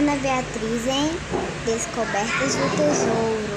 Ana Beatriz em Descobertas do Tesouro.